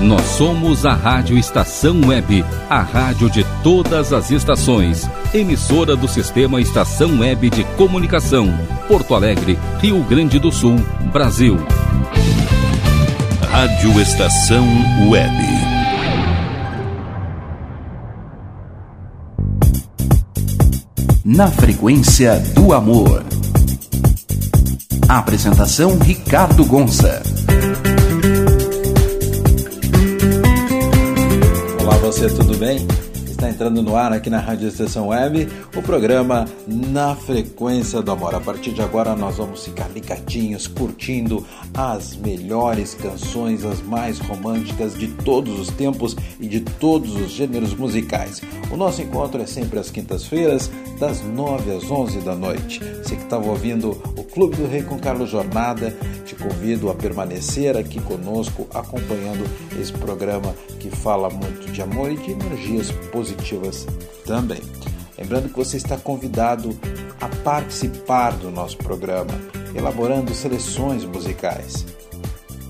Nós somos a Rádio Estação Web, a rádio de todas as estações. Emissora do Sistema Estação Web de Comunicação. Porto Alegre, Rio Grande do Sul, Brasil. Rádio Estação Web. Na frequência do amor. Apresentação Ricardo Gonça. Olá, você, tudo bem? Está entrando no ar aqui na Rádio Estação Web o programa Na Frequência do Amor. A partir de agora nós vamos ficar ligadinhos, curtindo as melhores canções, as mais românticas de todos os tempos e de todos os gêneros musicais. O nosso encontro é sempre às quintas-feiras, das 9 às 11 da noite. Você que estava ouvindo o Clube do Rei com Carlos Jornada, te convido a permanecer aqui conosco, acompanhando esse programa que fala muito de amor e de energias positivas também. Lembrando que você está convidado a participar do nosso programa, elaborando seleções musicais.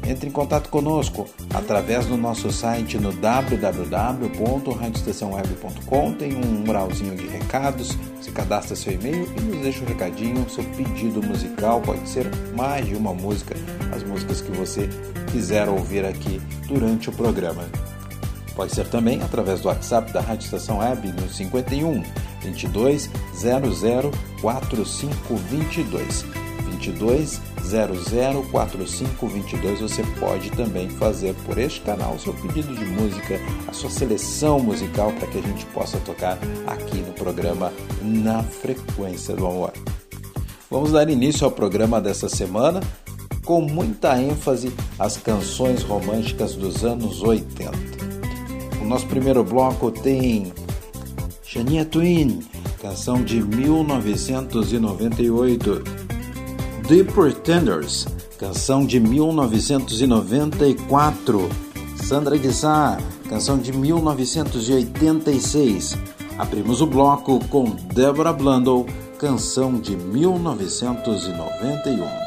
Entre em contato conosco através do nosso site no www.radioestaçãoweb.com. Tem um muralzinho de recados. Você cadastra seu e-mail e nos deixa um recadinho, seu pedido musical. Pode ser mais de uma música, as músicas que você quiser ouvir aqui durante o programa. Pode ser também através do WhatsApp da Rádio Estação Web no 51 22 00 4522. 22 004522 você pode também fazer por este canal o seu pedido de música, a sua seleção musical para que a gente possa tocar aqui no programa Na Frequência do Amor. Vamos dar início ao programa dessa semana com muita ênfase às canções românticas dos anos 80. Nosso primeiro bloco tem Shania Twain, canção de 1998. The Pretenders, canção de 1994. Sandra de Sá, canção de 1986. Abrimos o bloco com Deborah Blundell, canção de 1991.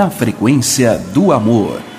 Na frequência do amor.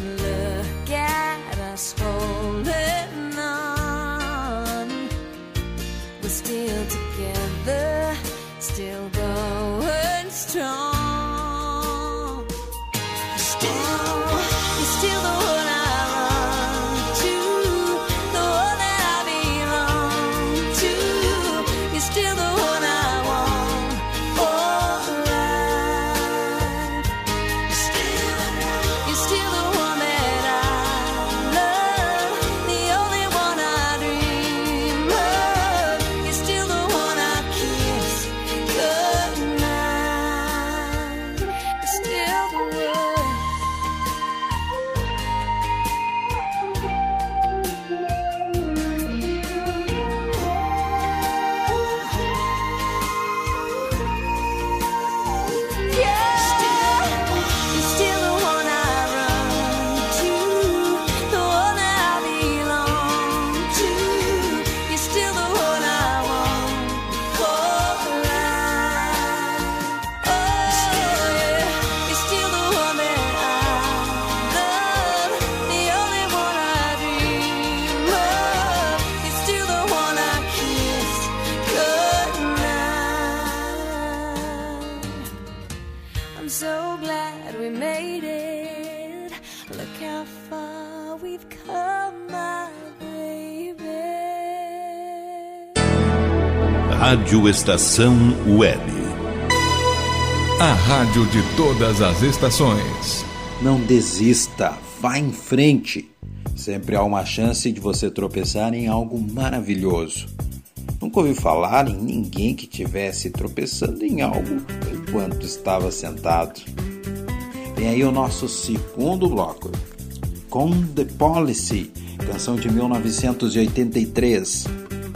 But just Rádio Estação Web. A rádio de todas as estações. Não desista, vá em frente. Sempre há uma chance de você tropeçar em algo maravilhoso. Nunca ouvi falar em ninguém que tivesse tropeçando em algo enquanto estava sentado. Vem aí o nosso segundo bloco. Com The Policy, canção de 1983.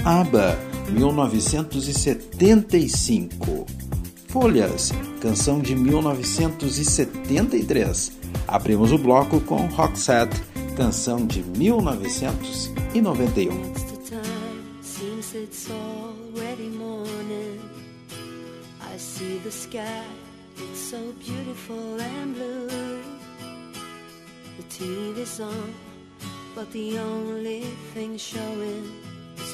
ABBA, 1975. Folhas, canção de 1973. Abrimos o bloco com Roxette, canção de 1991. It's the time, seems it's already morning. I see the sky, it's so beautiful and blue. The TV's on, but the only thing showing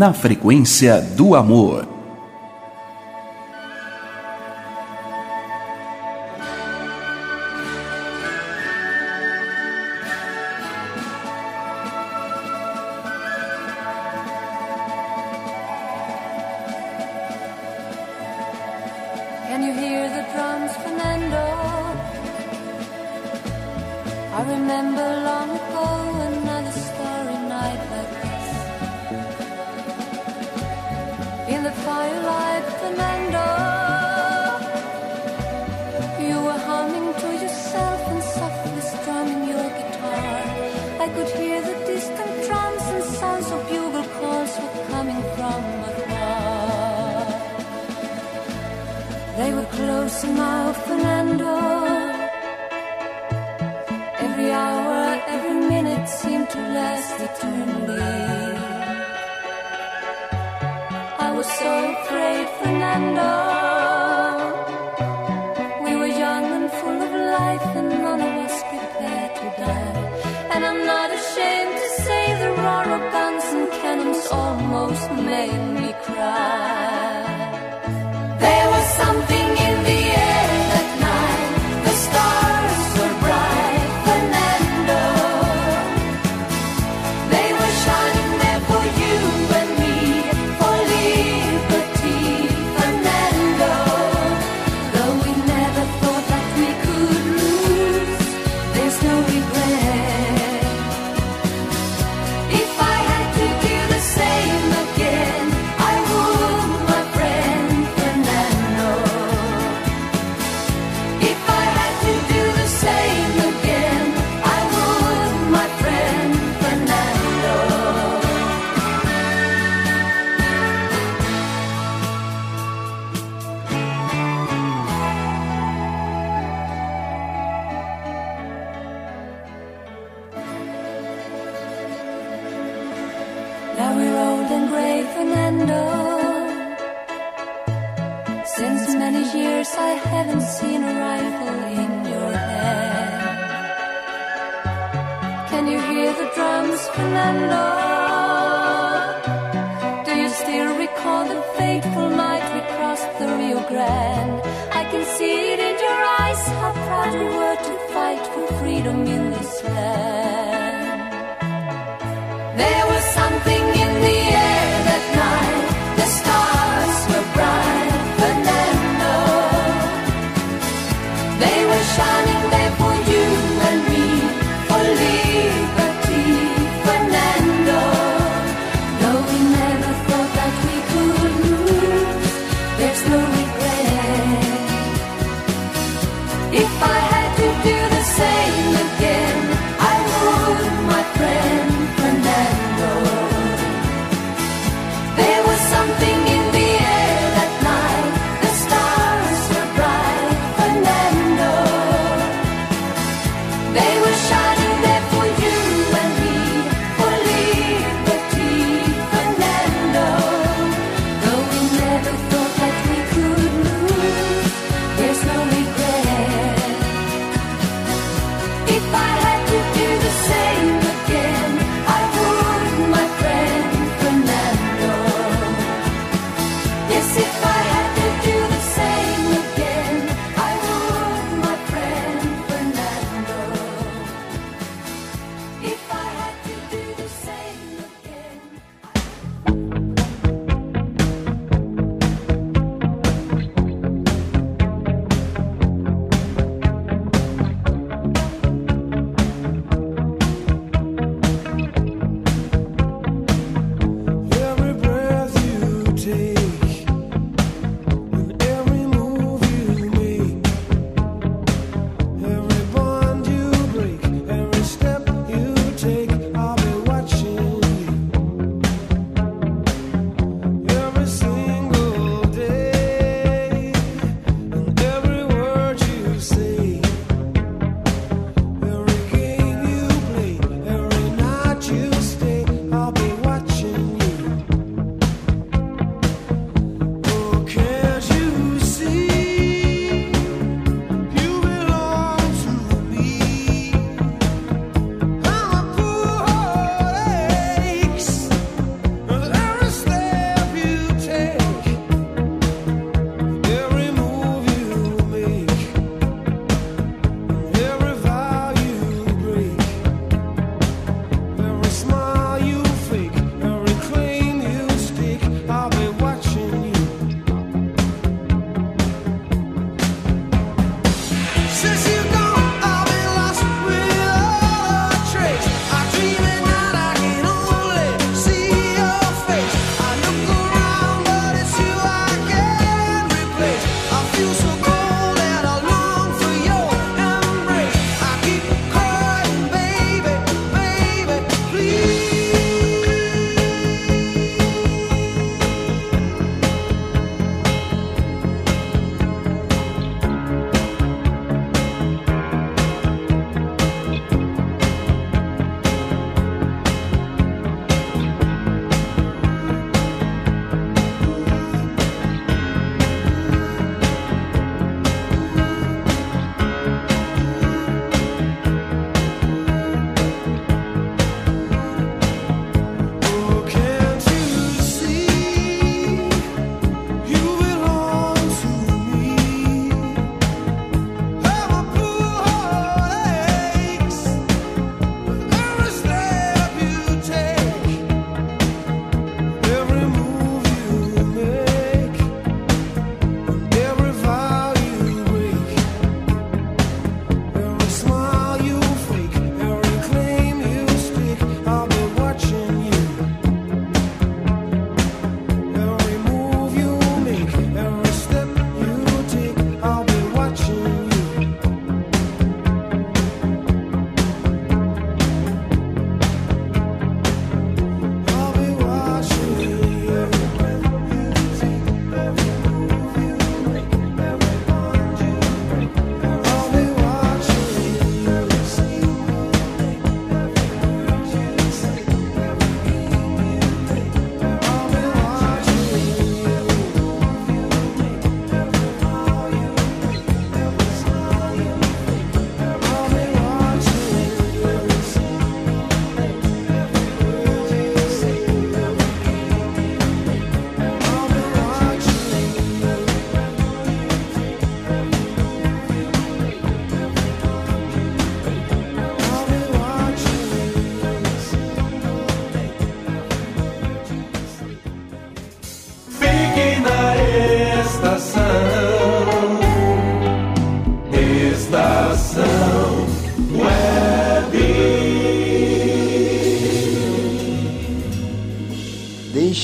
Na frequência do amor.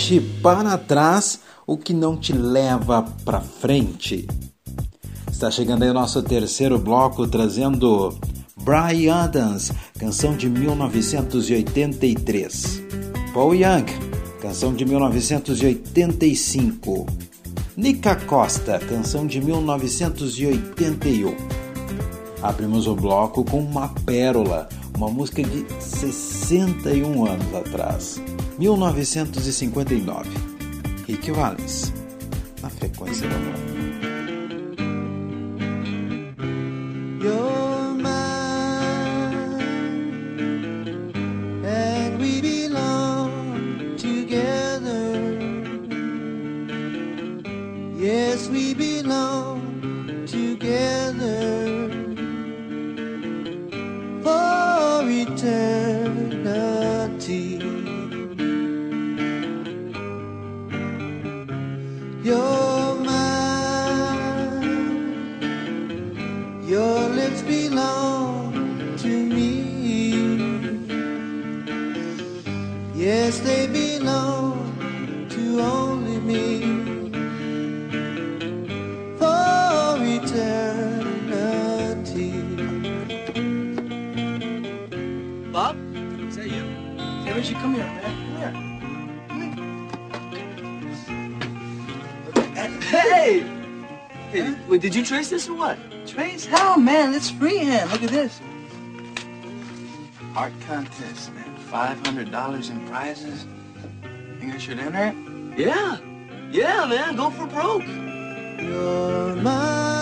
Deixe para trás o que não te leva para frente. Está chegando aí o nosso terceiro bloco trazendo Brian Adams, canção de 1983. Paul Young, canção de 1985. Nica Costa, canção de 1981. Abrimos o bloco com uma pérola, uma música de 61 anos atrás. 1959. Rick Valens, na frequência do amor. Hey! hey huh? wait, did you trace this or what? Trace? How, man? It's freehand. Look at this. Art contest, man. $500 in prizes. Think I should enter it? Yeah. Yeah, man. Go for broke. You're my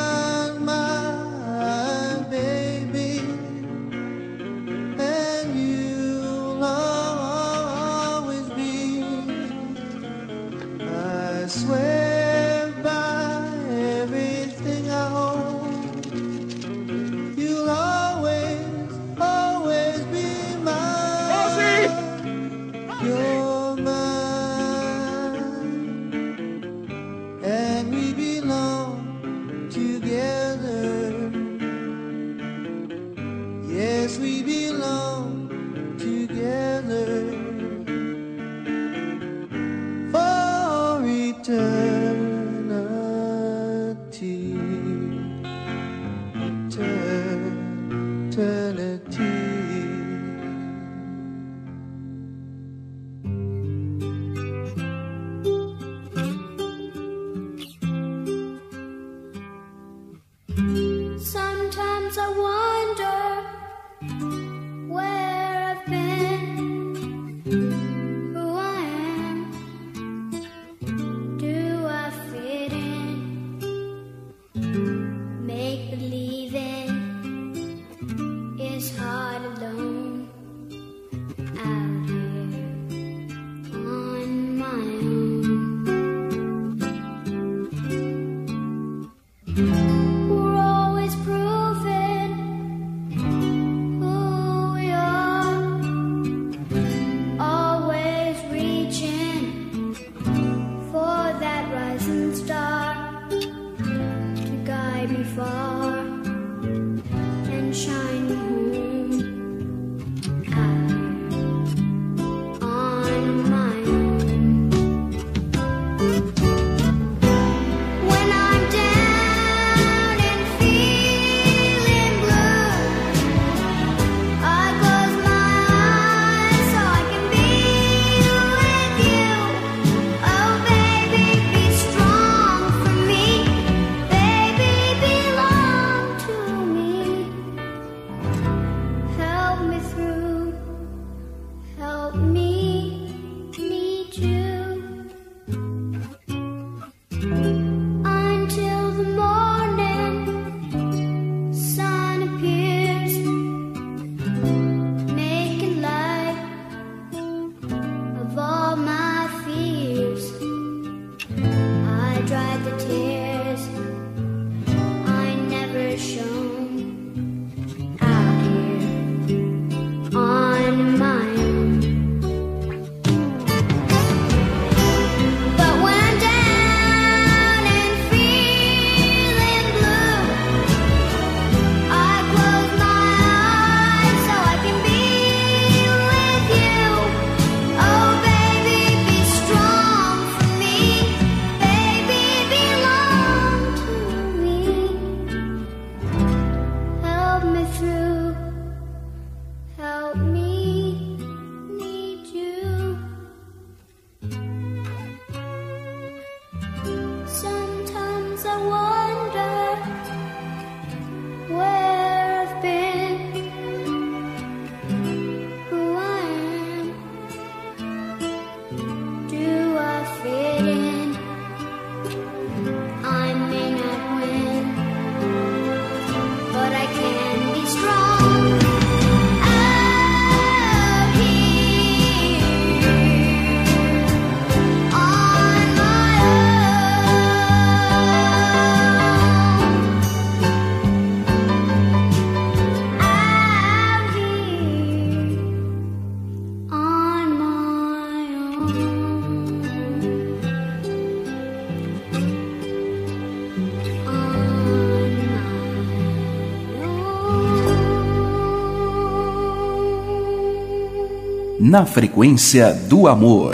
Na frequência do amor.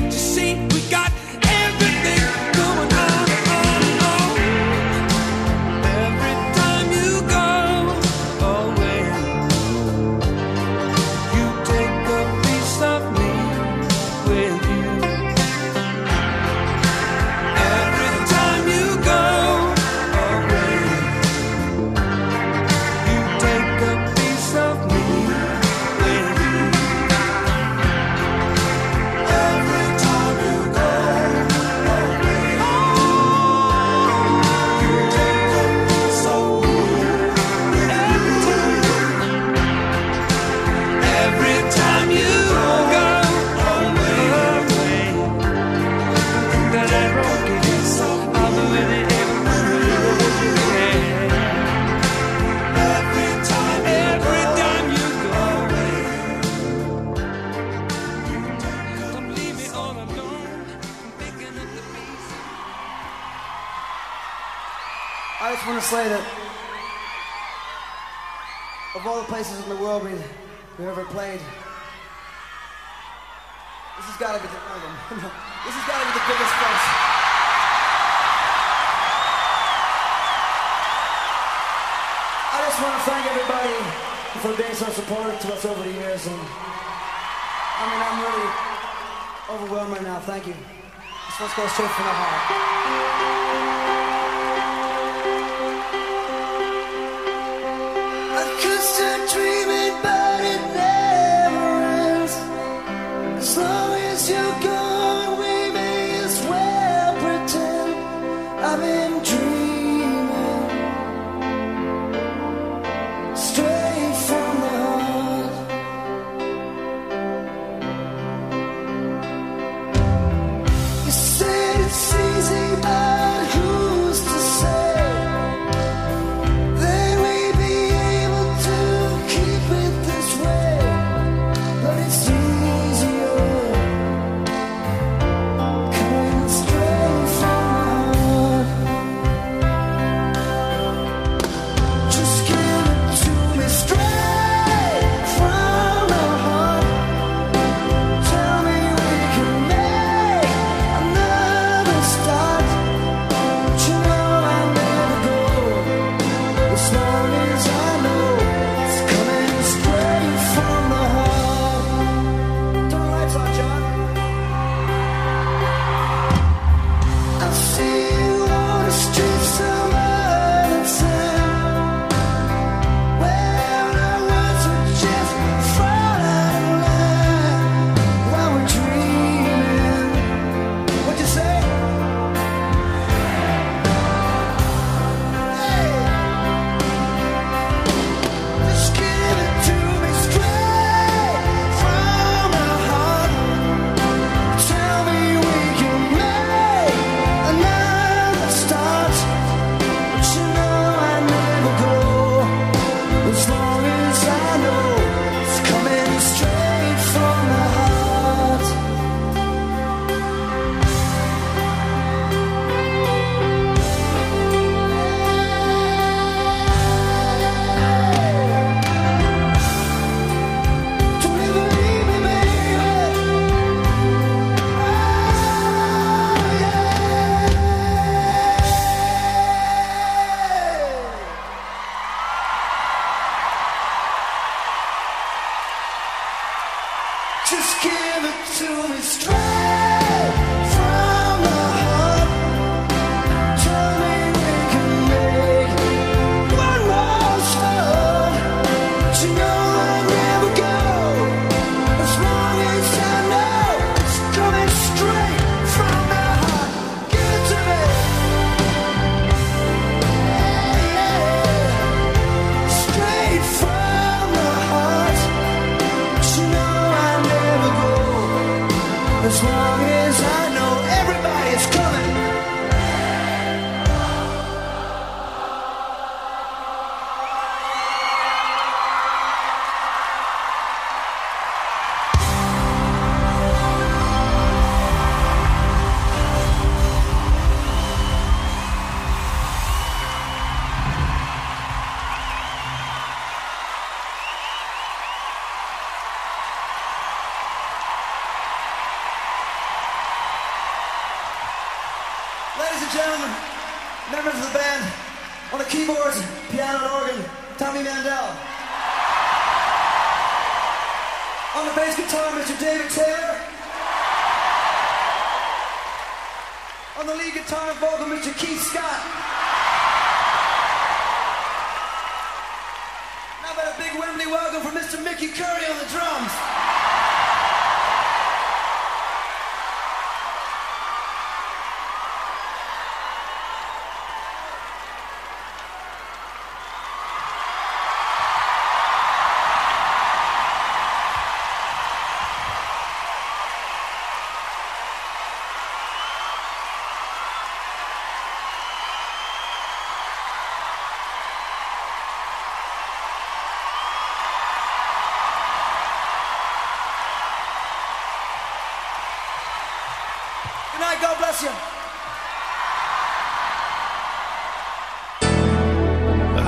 to see to us over the years. And I mean, I'm really overwhelmed right now. Thank you. This one's going straight from the heart. Just give it to me straight.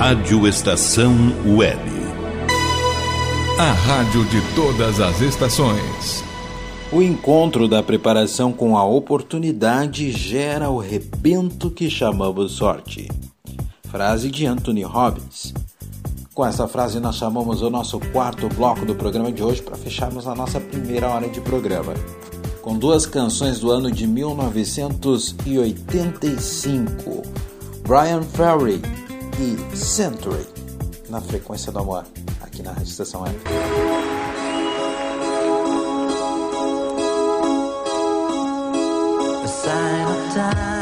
Rádio Estação Web. A rádio de todas as estações. O encontro da preparação com a oportunidade gera o rebento que chamamos sorte. Frase de Anthony Robbins. Com essa frase, nós chamamos o nosso quarto bloco do programa de hoje para fecharmos a nossa primeira hora de programa. Com duas canções do ano de 1985, Brian Ferry e Century, na frequência do amor, aqui na Rádio Estação Web. time.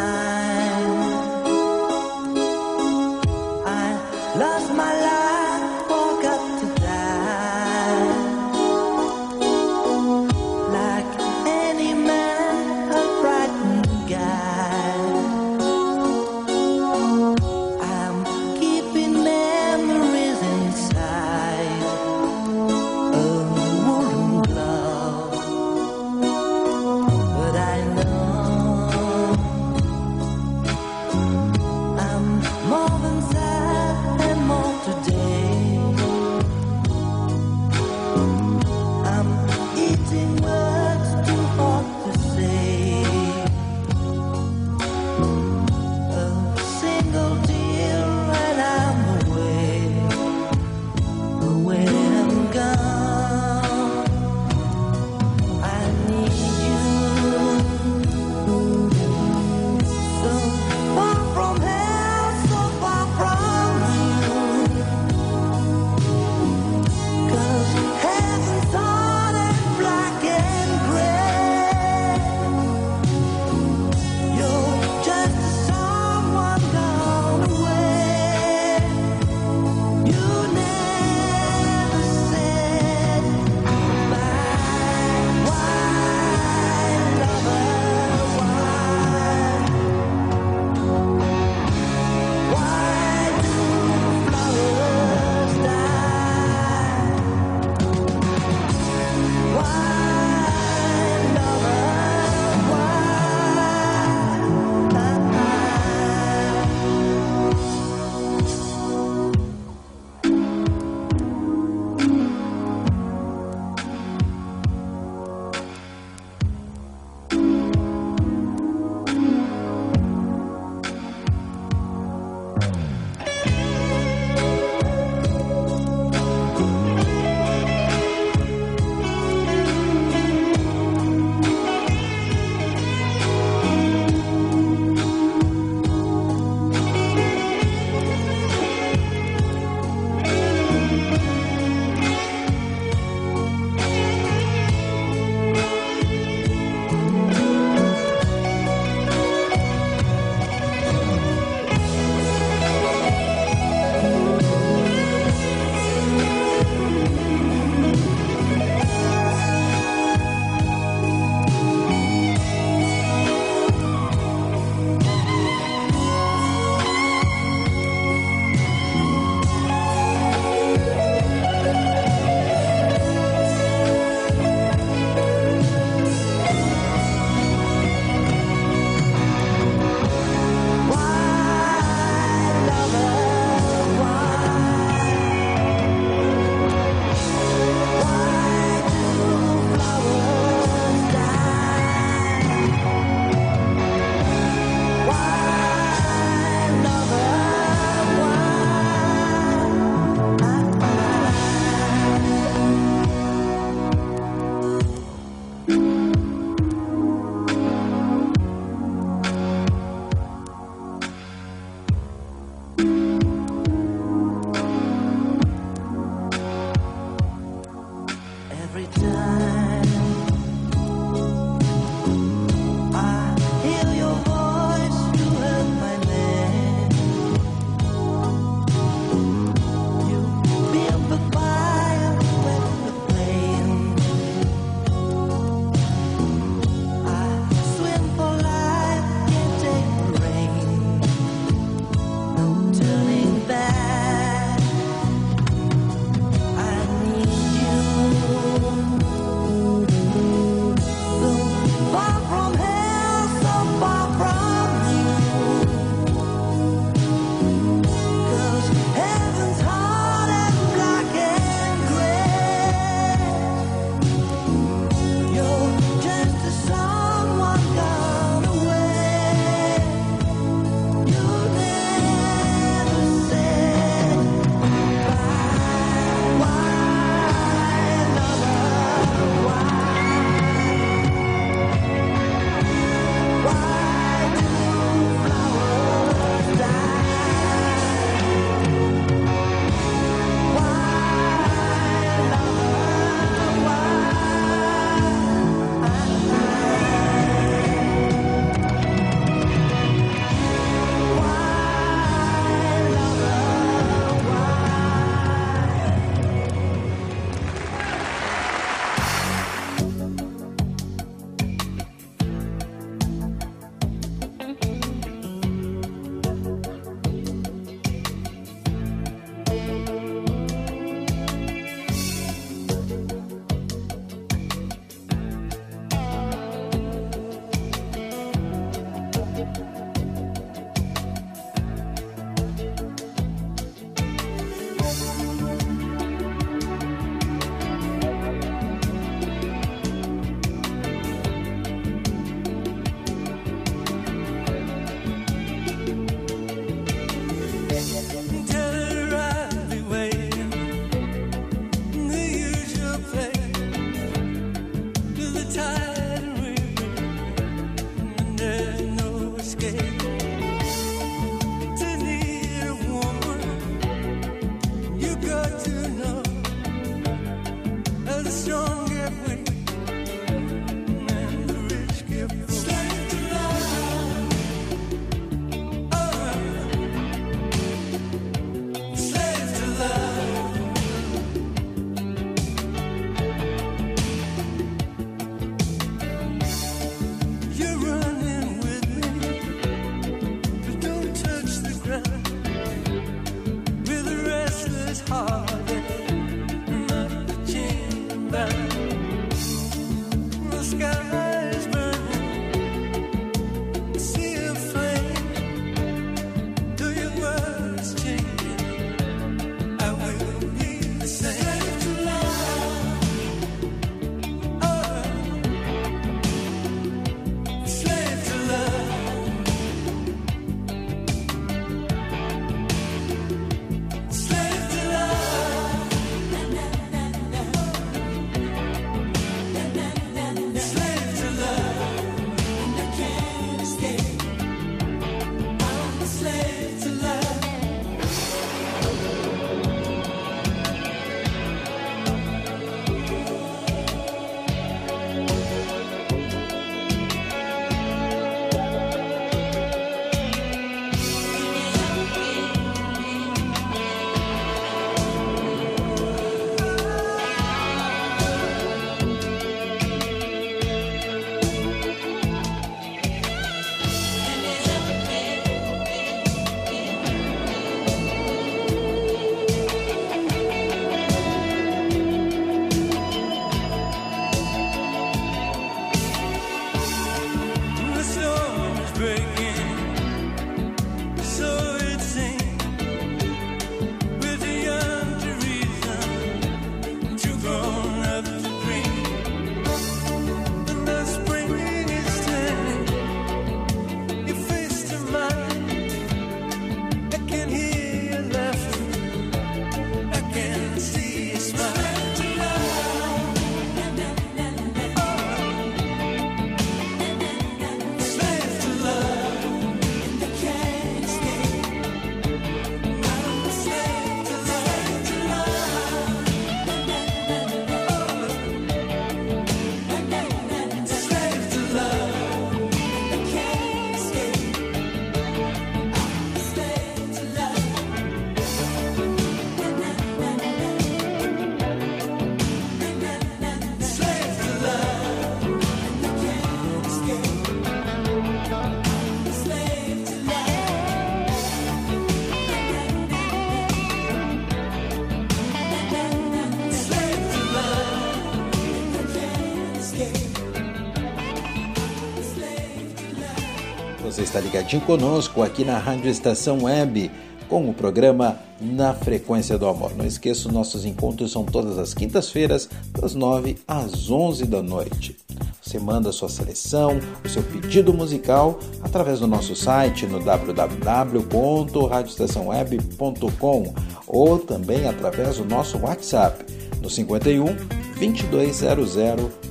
Está ligadinho conosco aqui na Rádio Estação Web com o programa Na Frequência do Amor. Não esqueça, os nossos encontros são todas as quintas-feiras, das 9 às 11 da noite. Você manda sua seleção, o seu pedido musical através do nosso site no www.radioestaçãoweb.com ou também através do nosso WhatsApp no 51 2200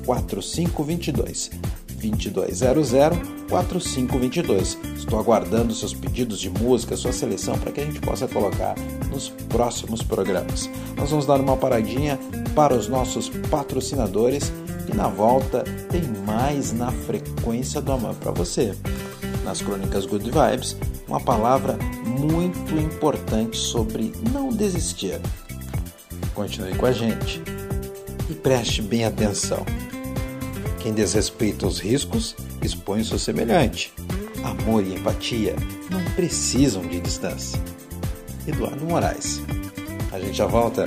4522. 2200 4522. Estou aguardando seus pedidos de música, sua seleção para que a gente possa colocar nos próximos programas. Nós vamos dar uma paradinha para os nossos patrocinadores e na volta tem mais na frequência do amor para você. Nas crônicas Good Vibes, uma palavra muito importante sobre não desistir. Continue com a gente e preste bem atenção. Quem desrespeita os riscos expõe o seu semelhante. Amor e empatia não precisam de distância. Eduardo Moraes. A gente já volta.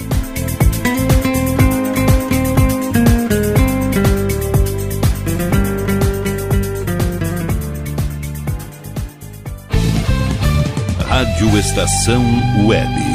Rádio Estação Web.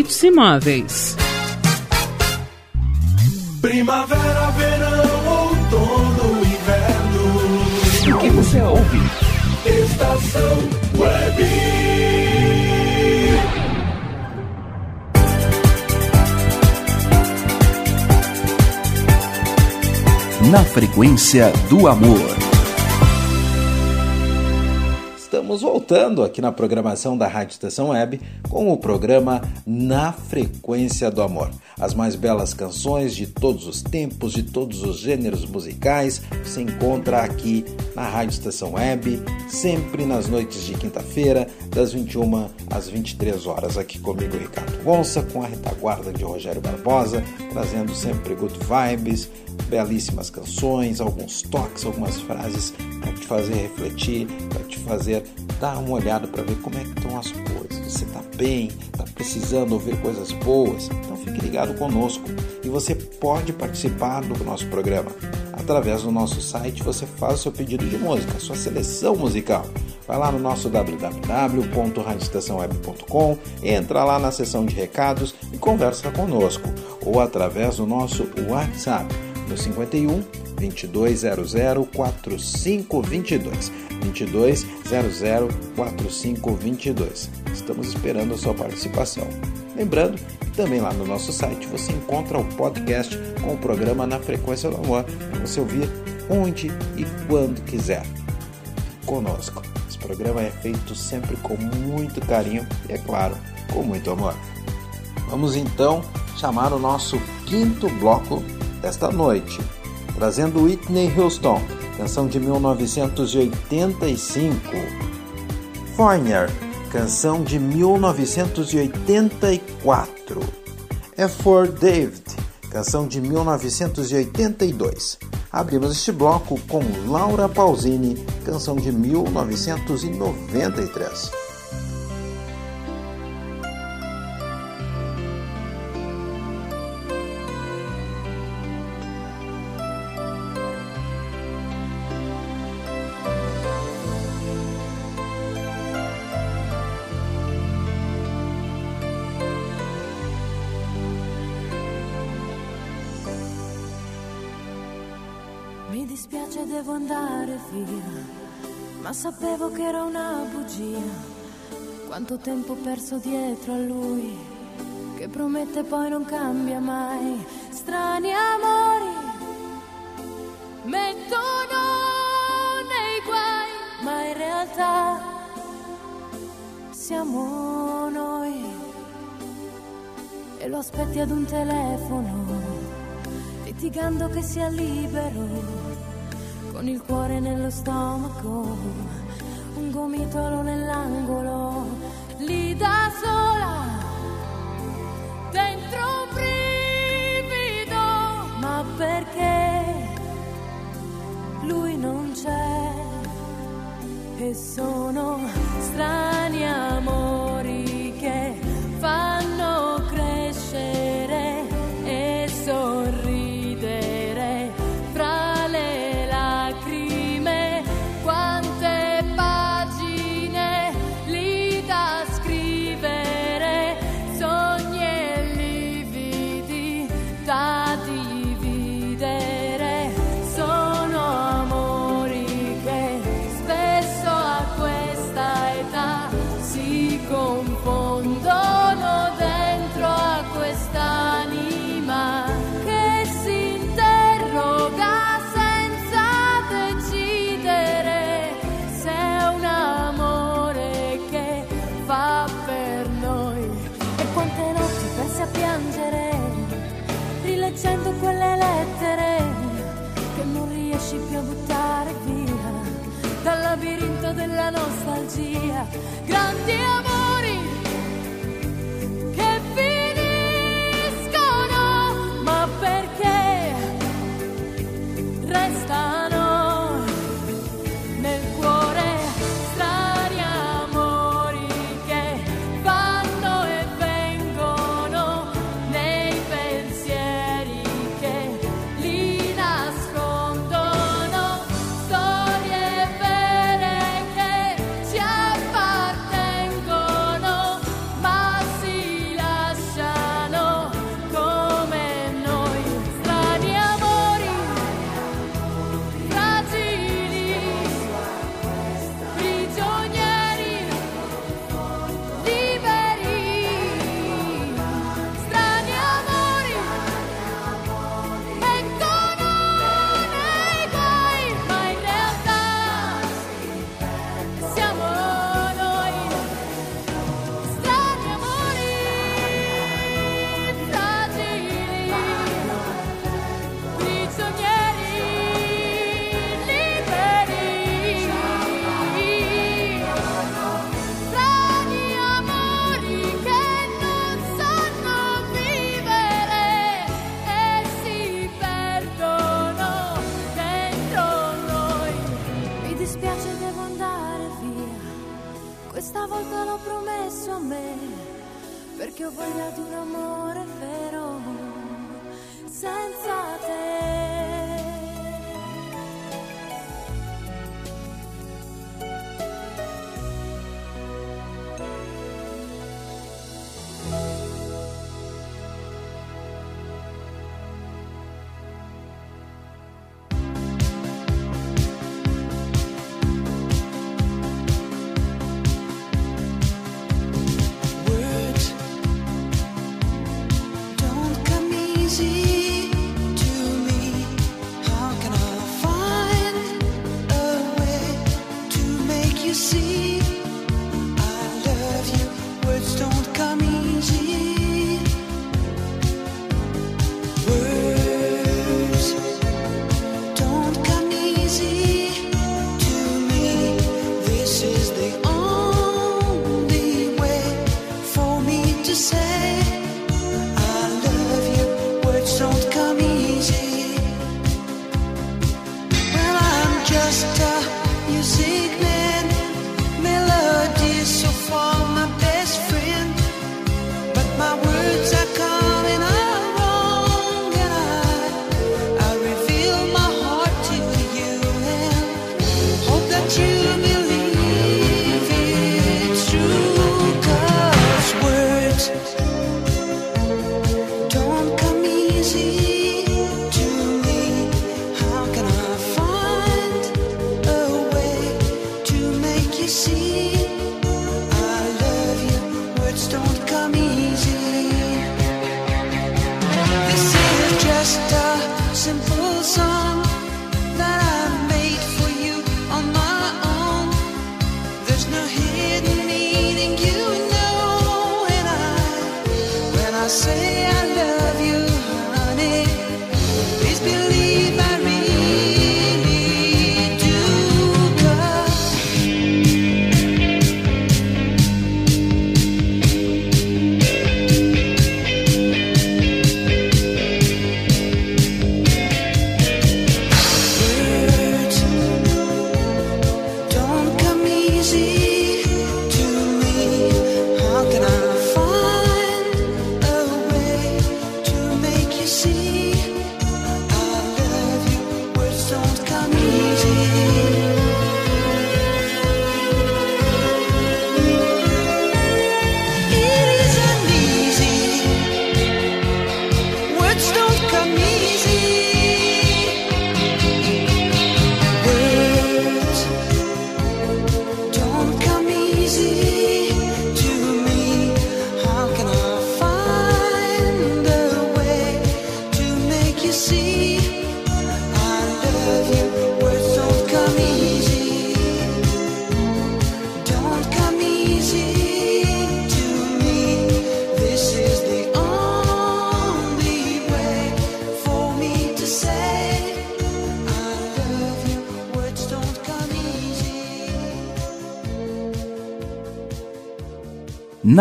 Hits Imóveis. Primavera, verão, outono, inverno. O que você ouve? Estação Web. Na frequência do amor. Estamos voltando aqui na programação da Rádio Estação Web com o programa Na Frequência do Amor. As mais belas canções de todos os tempos, de todos os gêneros musicais, você encontra aqui na Rádio Estação Web, sempre nas noites de quinta-feira, das 21 às 23 horas, aqui comigo, Ricardo Gonça, com a retaguarda de Rogério Barbosa, trazendo sempre good vibes, belíssimas canções, alguns toques, algumas frases para te fazer refletir, para te fazer dar uma olhada para ver como é que estão as coisas. Você está bem, está precisando ouvir coisas boas? Então fique ligado conosco e você pode participar do nosso programa. Através do nosso site você faz o seu pedido de música, sua seleção musical. Vai lá no nosso www.radioestaçãoweb.com, entra lá na seção de recados e conversa conosco. Ou através do nosso WhatsApp no 51 2200 4522. 2200 4522. Estamos esperando a sua participação. Lembrando, também lá no nosso site você encontra o podcast com o programa Na Frequência do Amor, para você ouvir onde e quando quiser. Conosco. Esse programa é feito sempre com muito carinho e, é claro, com muito amor. Vamos então chamar o nosso quinto bloco desta noite, trazendo Whitney Houston, canção de 1985. Foreigner, canção de 1984. É for David, canção de 1982. Abrimos este bloco com Laura Pausini, canção de 1993. Mi dispiace, devo andare via, ma sapevo che era una bugia. Quanto tempo perso dietro a lui, che promette poi non cambia mai. Strani amori, mettono nei guai, ma in realtà siamo noi. E lo aspetti ad un telefono, litigando che sia libero con il cuore nello stomaco, un gomitolo nell'angolo, lì da sola, dentro un brivido, ma perché lui non c'è e sono strani amori. dia. Grande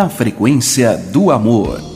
Na frequência do amor.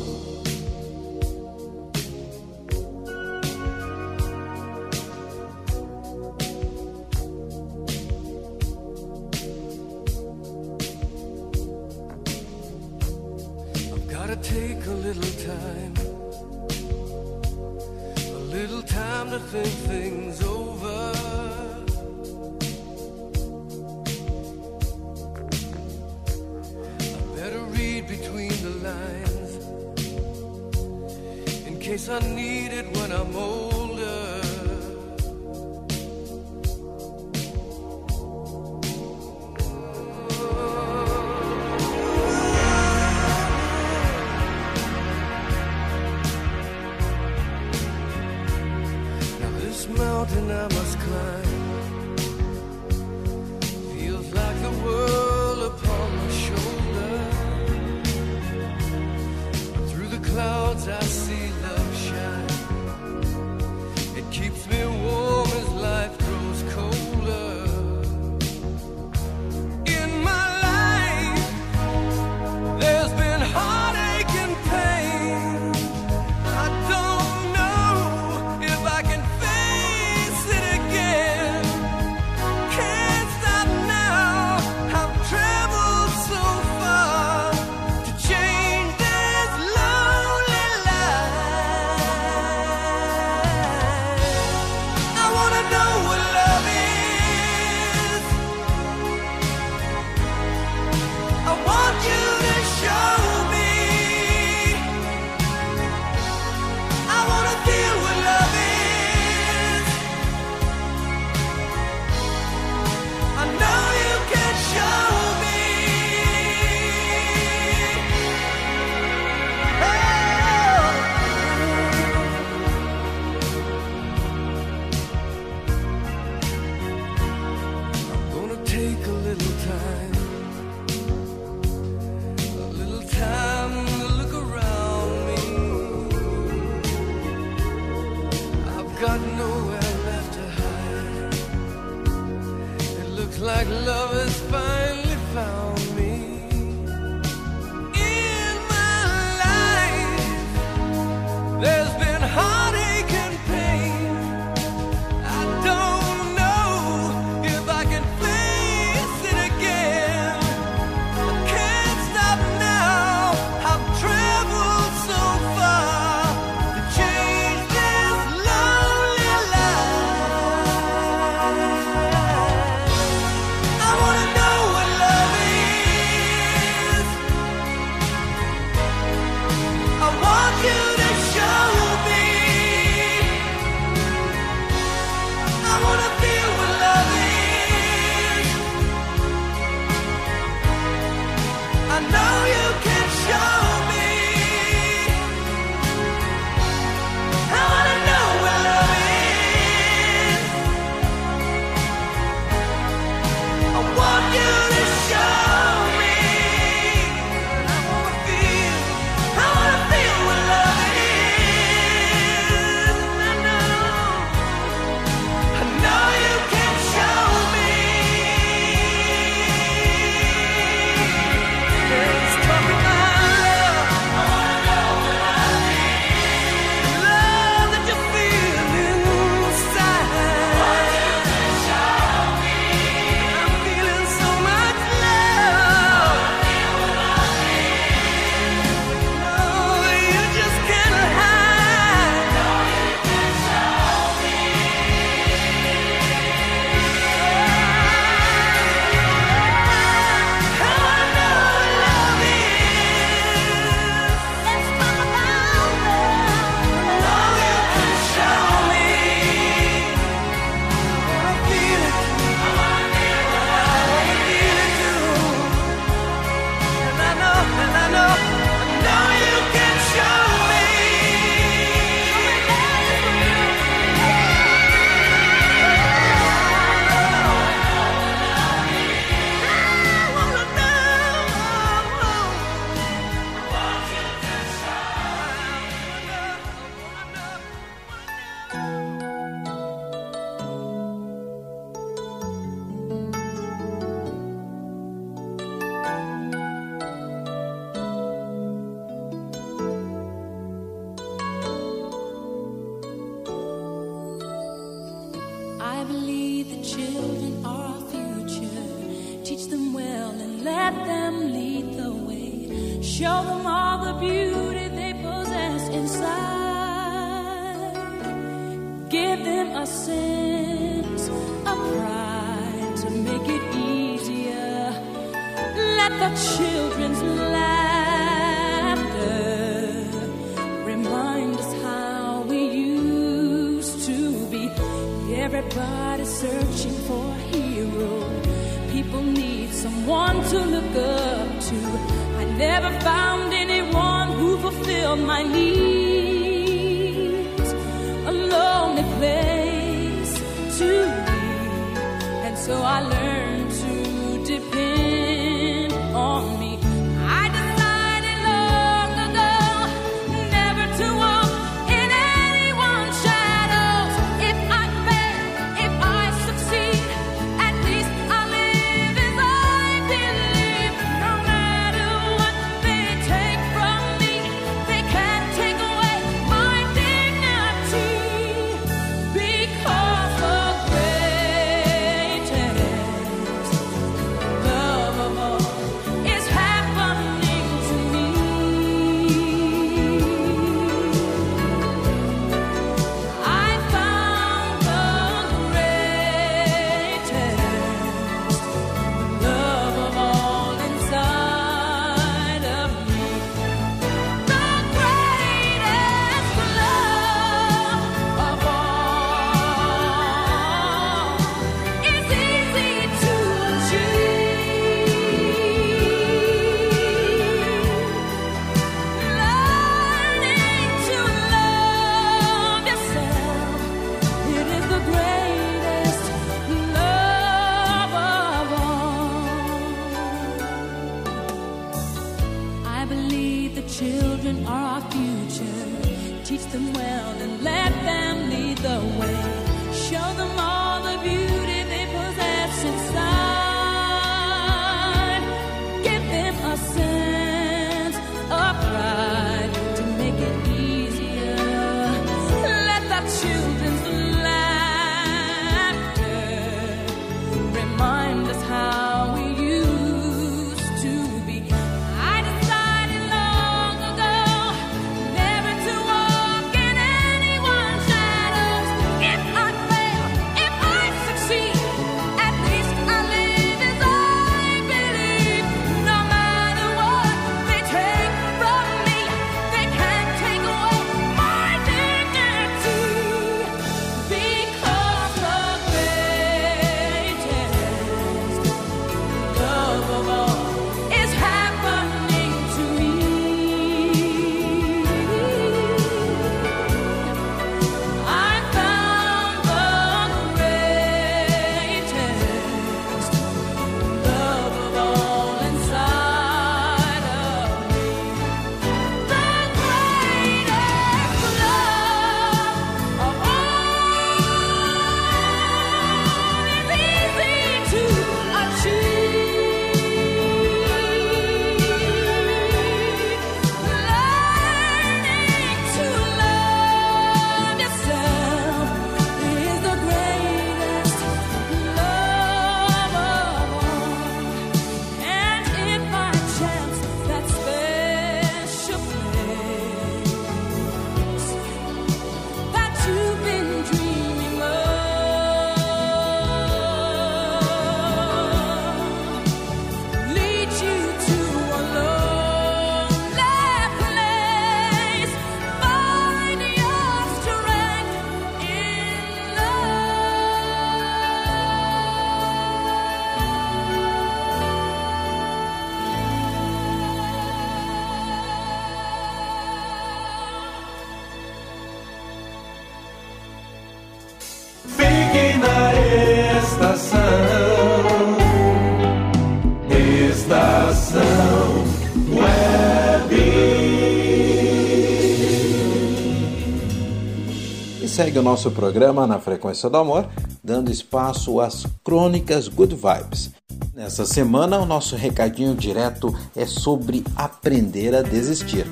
nosso programa na Frequência do Amor, dando espaço às crônicas Good Vibes. Nessa semana, o nosso recadinho direto é sobre aprender a desistir.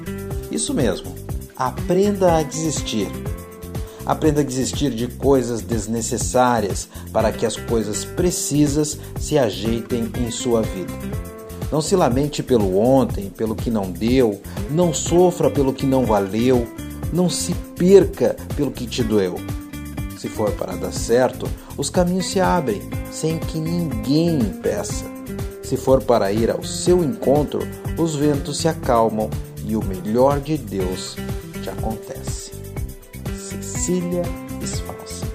Isso mesmo, aprenda a desistir. Aprenda a desistir de coisas desnecessárias para que as coisas precisas se ajeitem em sua vida. Não se lamente pelo ontem, pelo que não deu, não sofra pelo que não valeu, não se perca pelo que te doeu. Se for para dar certo, os caminhos se abrem sem que ninguém impeça. Se for para ir ao seu encontro, os ventos se acalmam e o melhor de Deus te acontece. Cecília Esfalsa.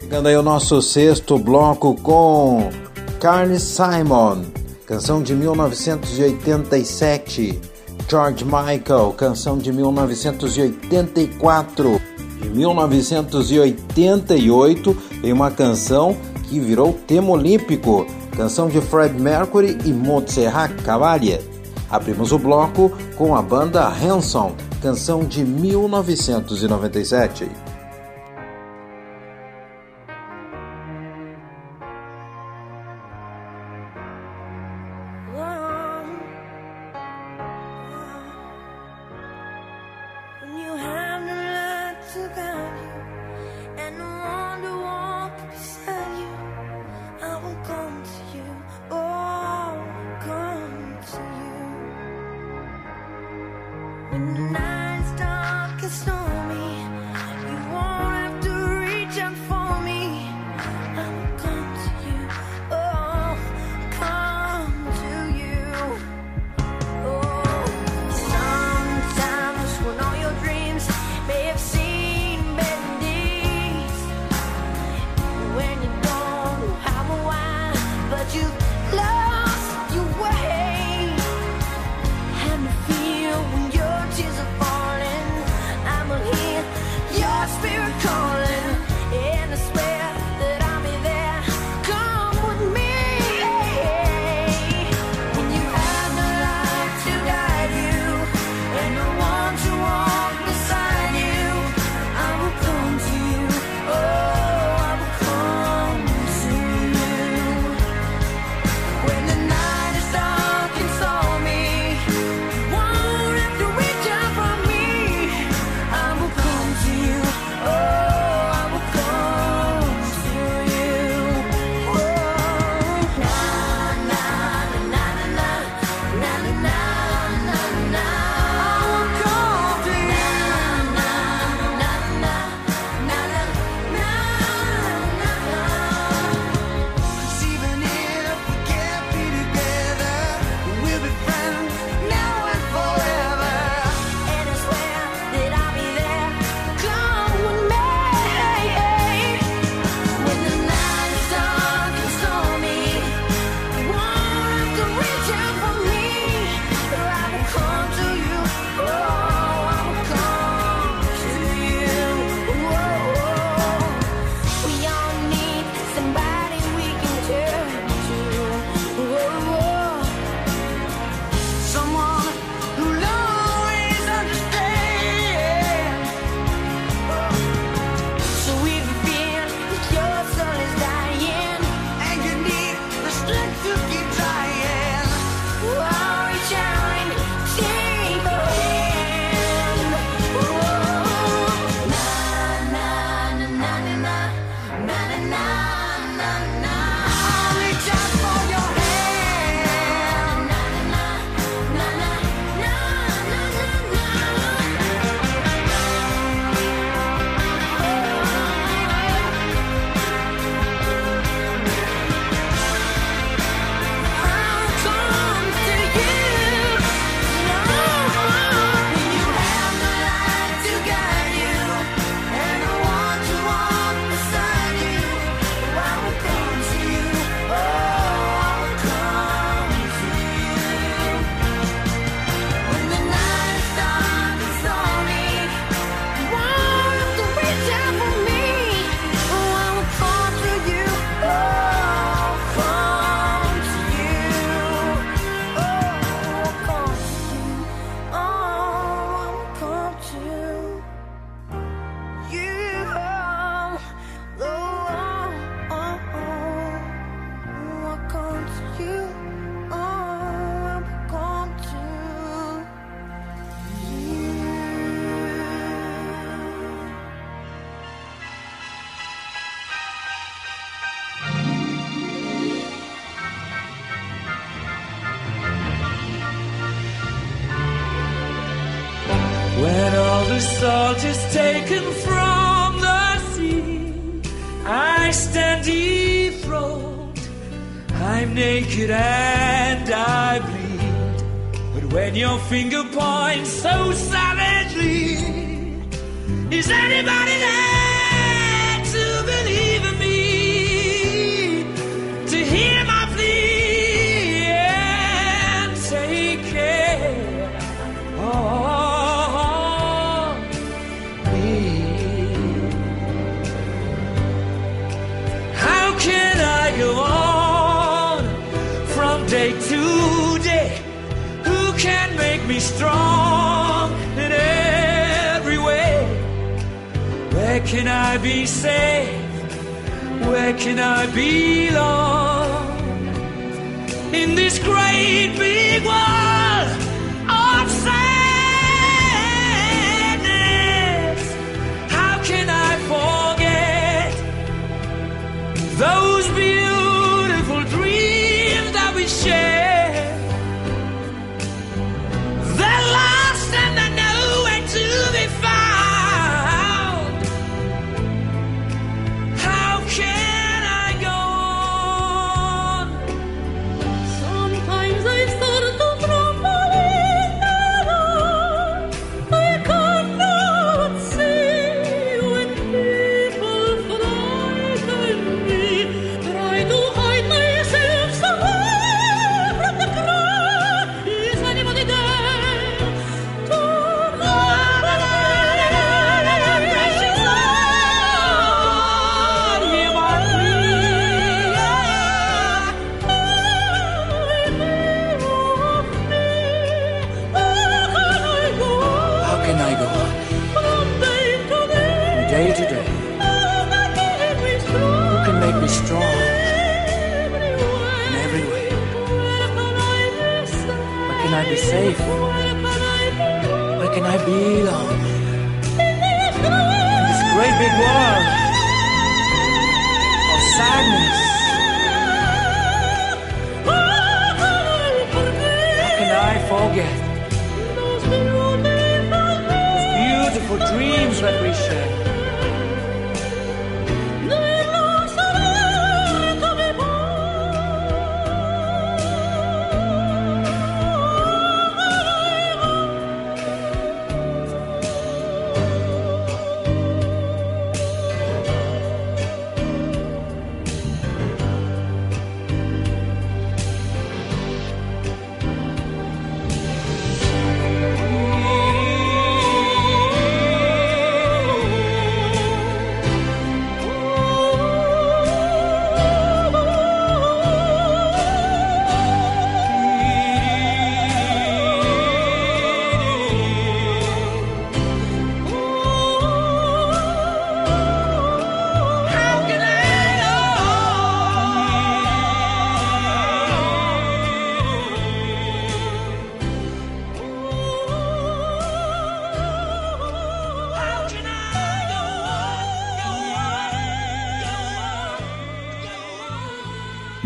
Chegando aí o nosso sexto bloco com Carly Simon, canção de 1987. George Michael, canção de 1984. De 1988 tem uma canção que virou tema olímpico, canção de Fred Mercury e Montserrat Caballé. Abrimos o bloco com a banda Hanson, canção de 1997.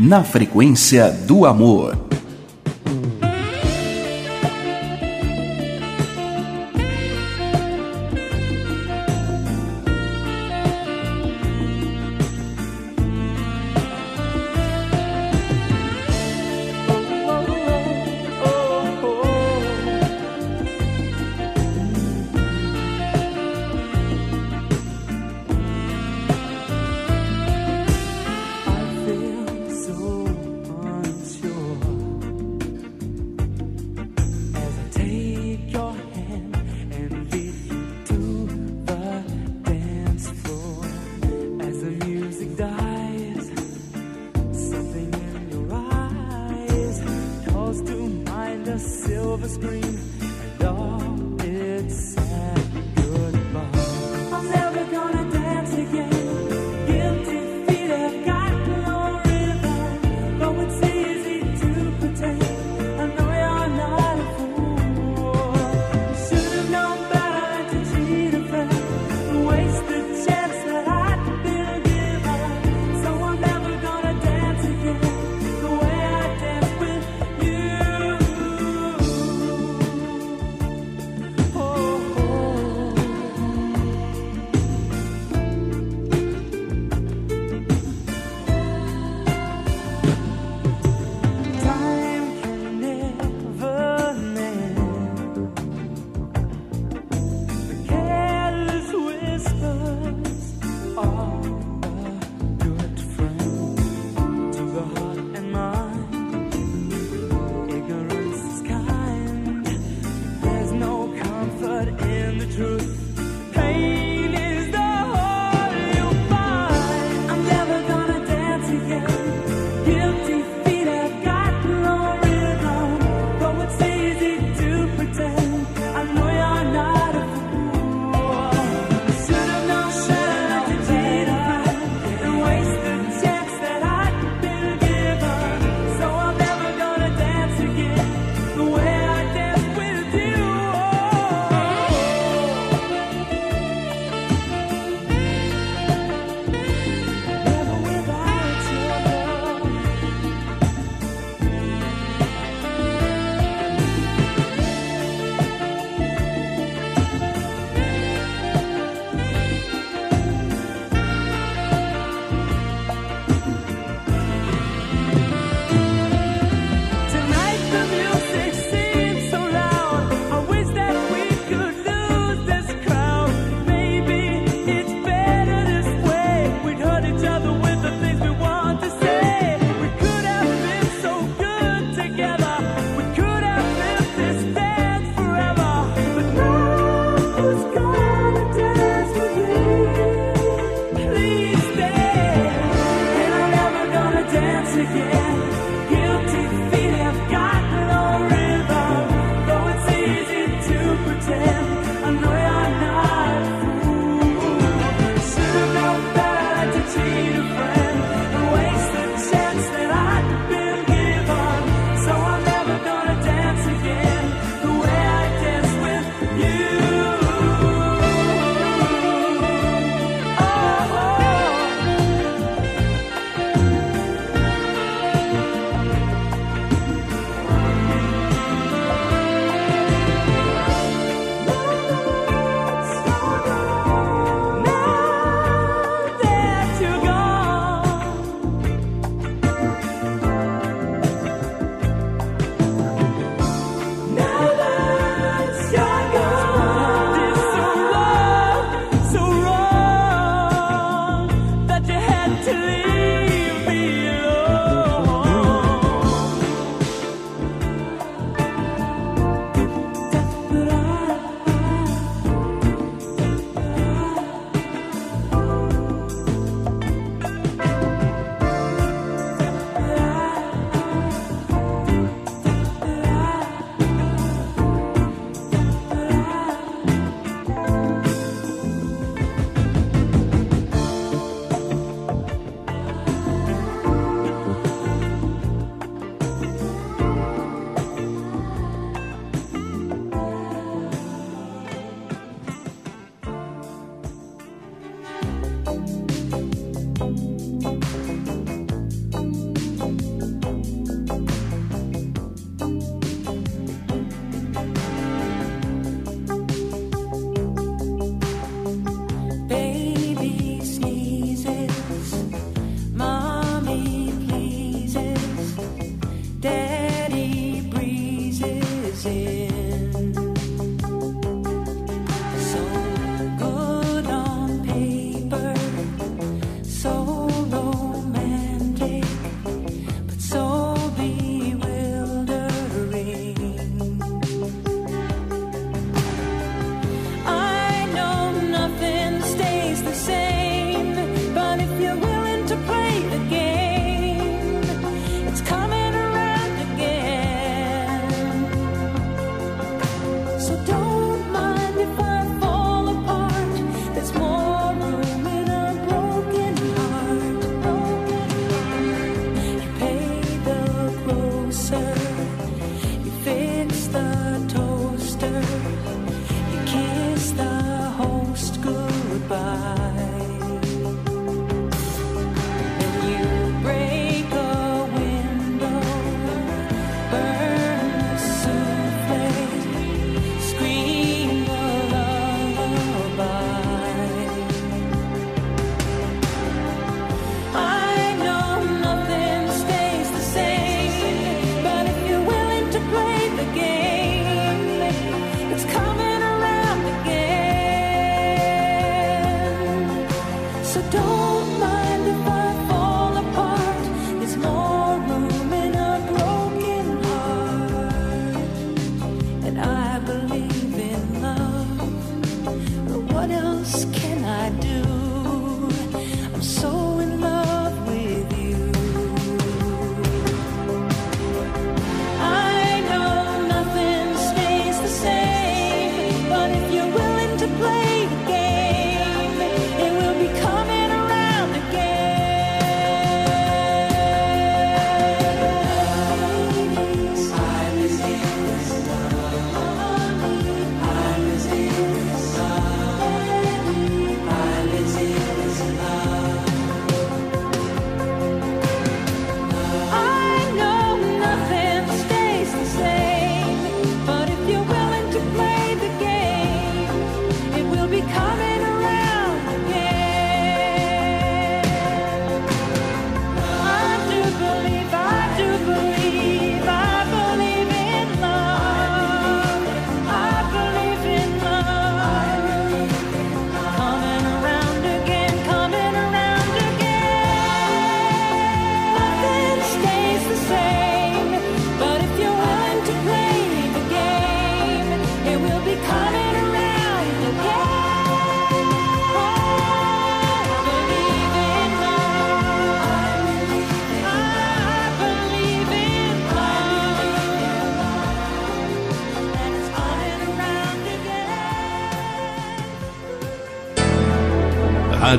Na frequência do amor.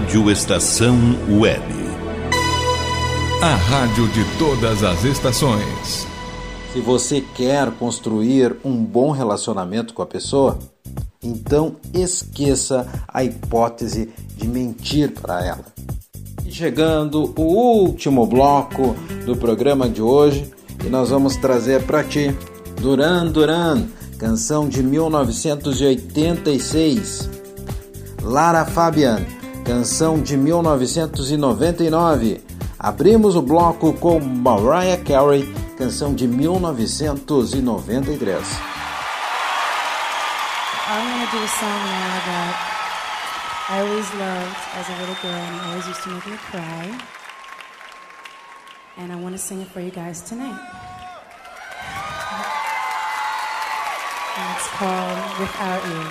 Rádio Estação Web. A rádio de todas as estações. Se você quer construir um bom relacionamento com a pessoa, então esqueça a hipótese de mentir para ela. E chegando o último bloco do programa de hoje, e nós vamos trazer para ti Duran Duran, canção de 1986. Lara Fabian, canção de 1999. Abrimos o bloco com Mariah Carey, canção de 1993. I'm gonna do a song now that I always loved as a little girl and always used to make me cry. And I want sing it for you guys tonight. And it's called Without You.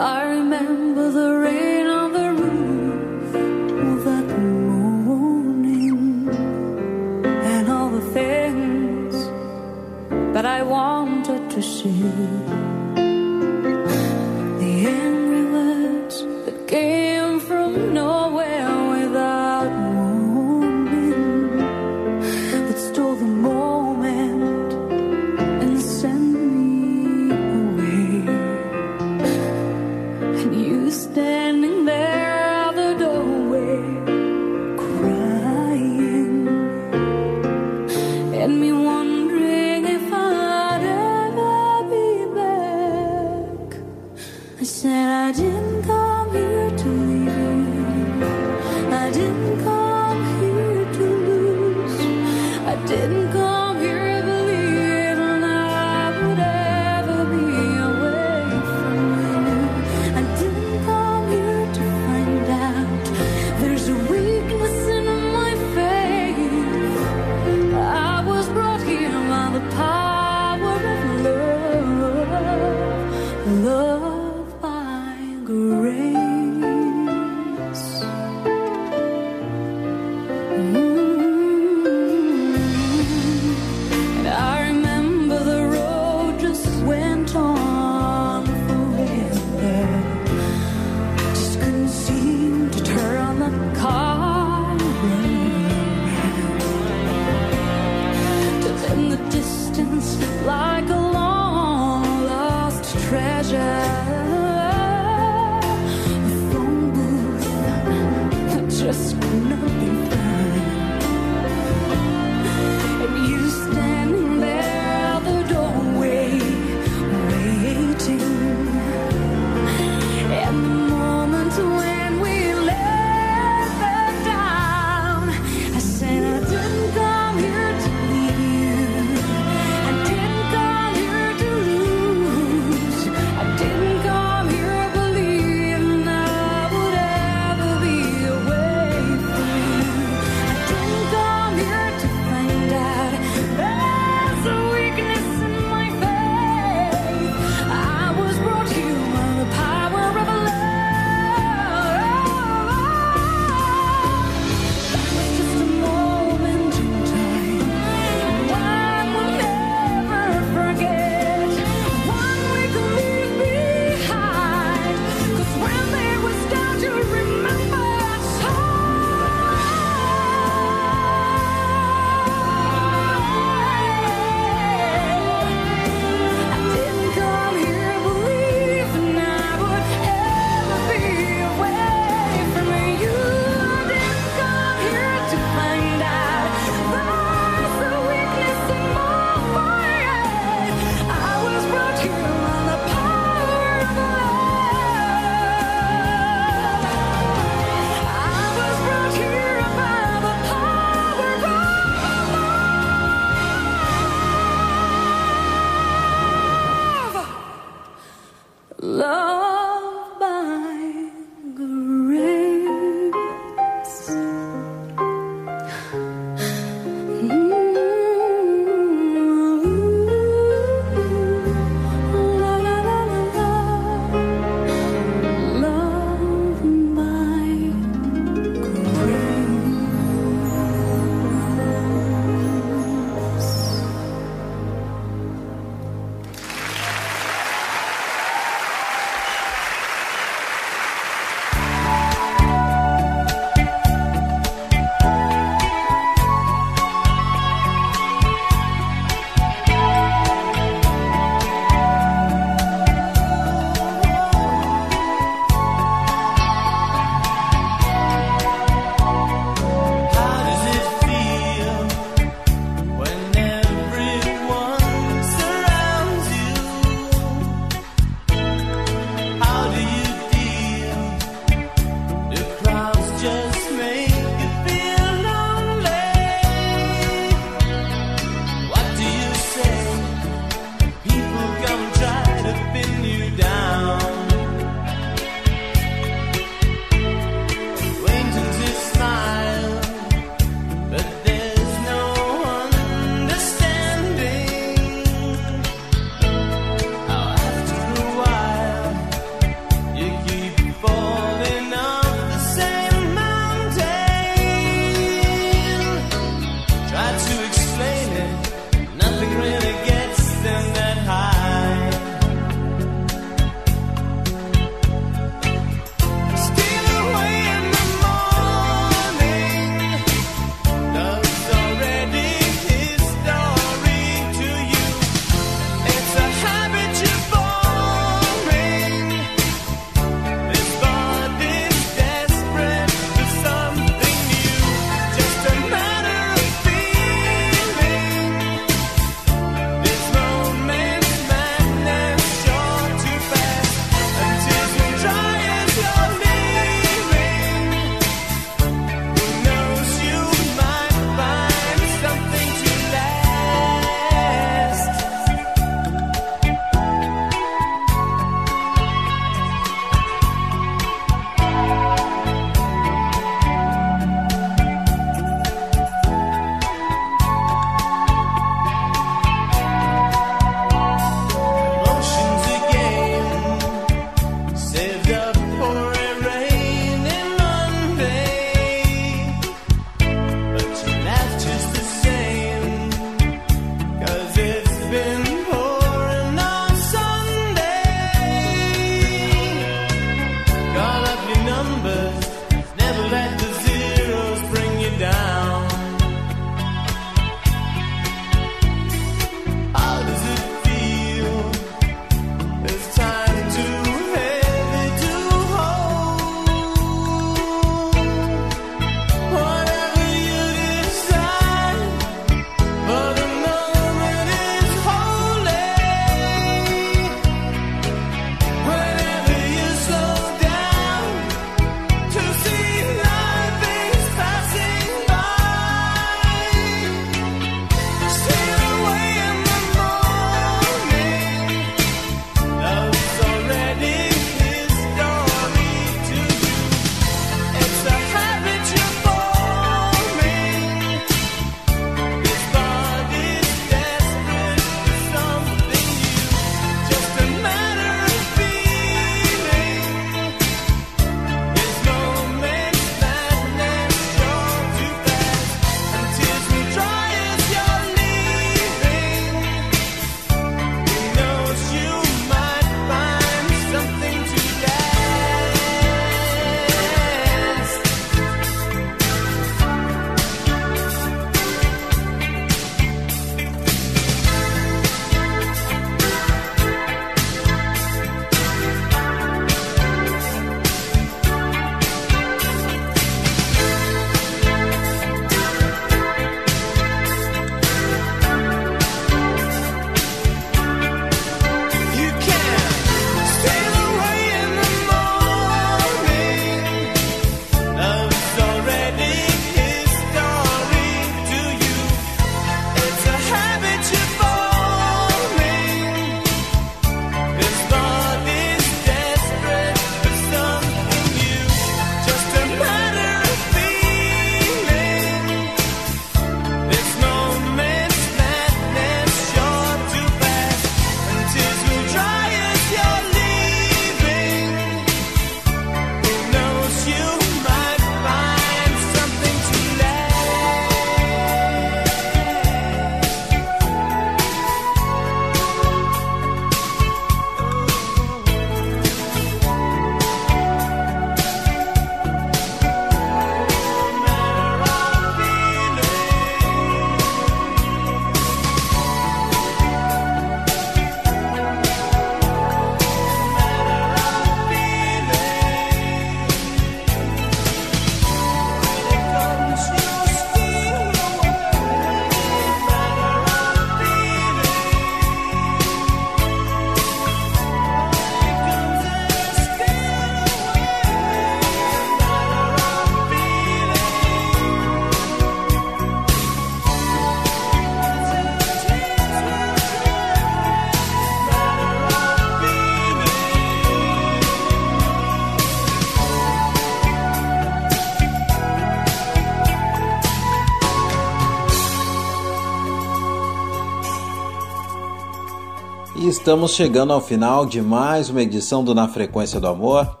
Estamos chegando ao final de mais uma edição do Na Frequência do Amor.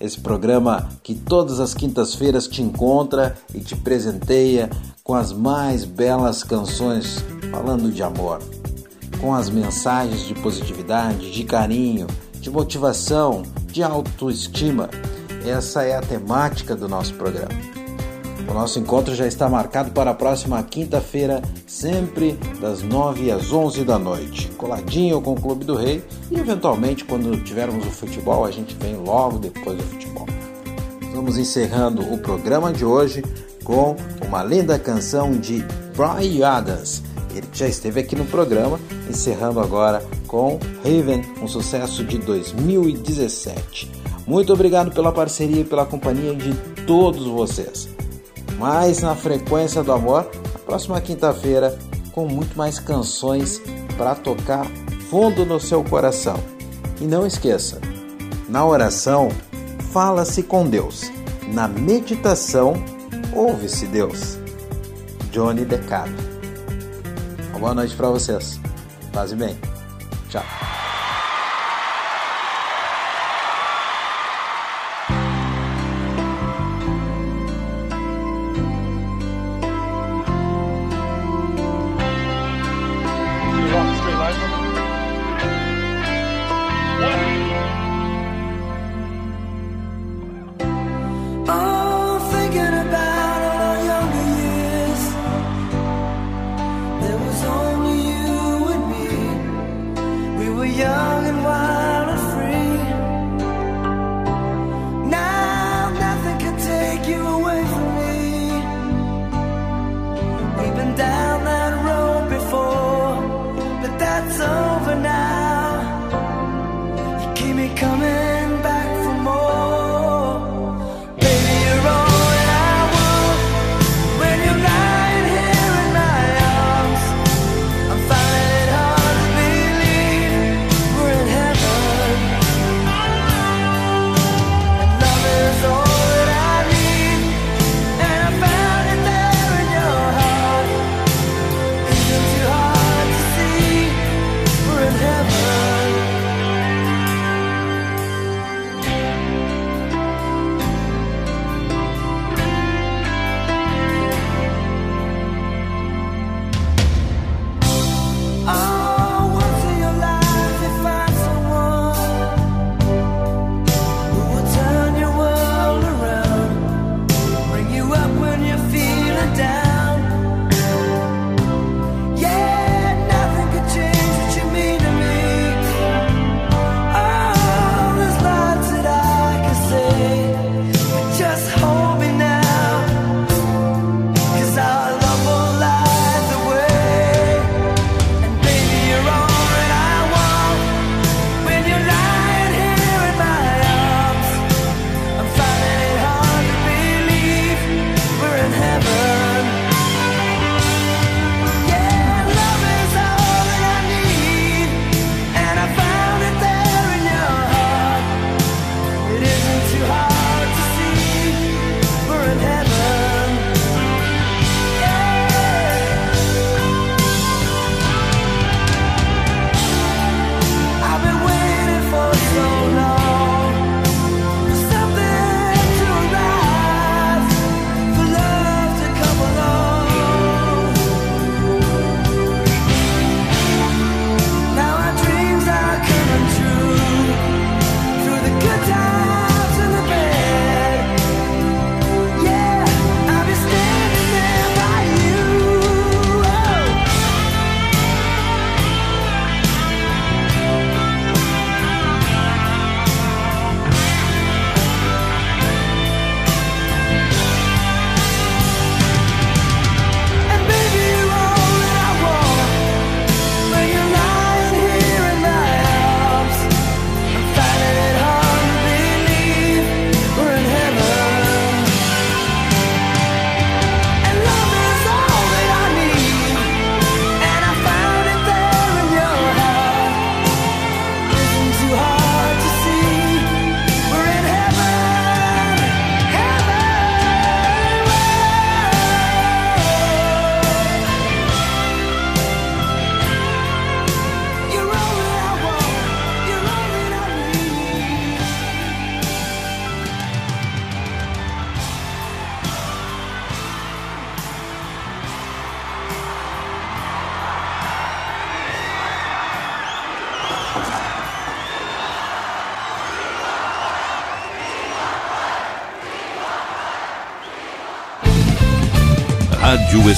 Esse programa que todas as quintas-feiras te encontra e te presenteia com as mais belas canções falando de amor, com as mensagens de positividade, de carinho, de motivação, de autoestima. Essa é a temática do nosso programa. O nosso encontro já está marcado para a próxima quinta-feira, sempre das 9 às 11 da noite, coladinho com o Clube do Rei e eventualmente quando tivermos o futebol, a gente vem logo depois do futebol. Vamos encerrando o programa de hoje com uma linda canção de Brian Adams. Ele já esteve aqui no programa, encerrando agora com Raven, um sucesso de 2017. Muito obrigado pela parceria e pela companhia de todos vocês. Mais na frequência do amor, na próxima quinta-feira, com muito mais canções para tocar fundo no seu coração. E não esqueça, na oração, fala-se com Deus. Na meditação, ouve-se Deus. Johnny Decaro. Uma boa noite para vocês. Paz e bem. Tchau.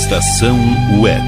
Estação Web.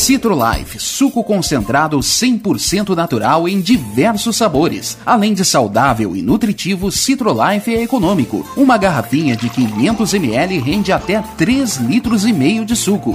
Citrolife, suco concentrado 100% natural em diversos sabores. Além de saudável e nutritivo, Citrolife é econômico. Uma garrafinha de 500 ml rende até 3 litros e meio de suco.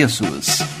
preços.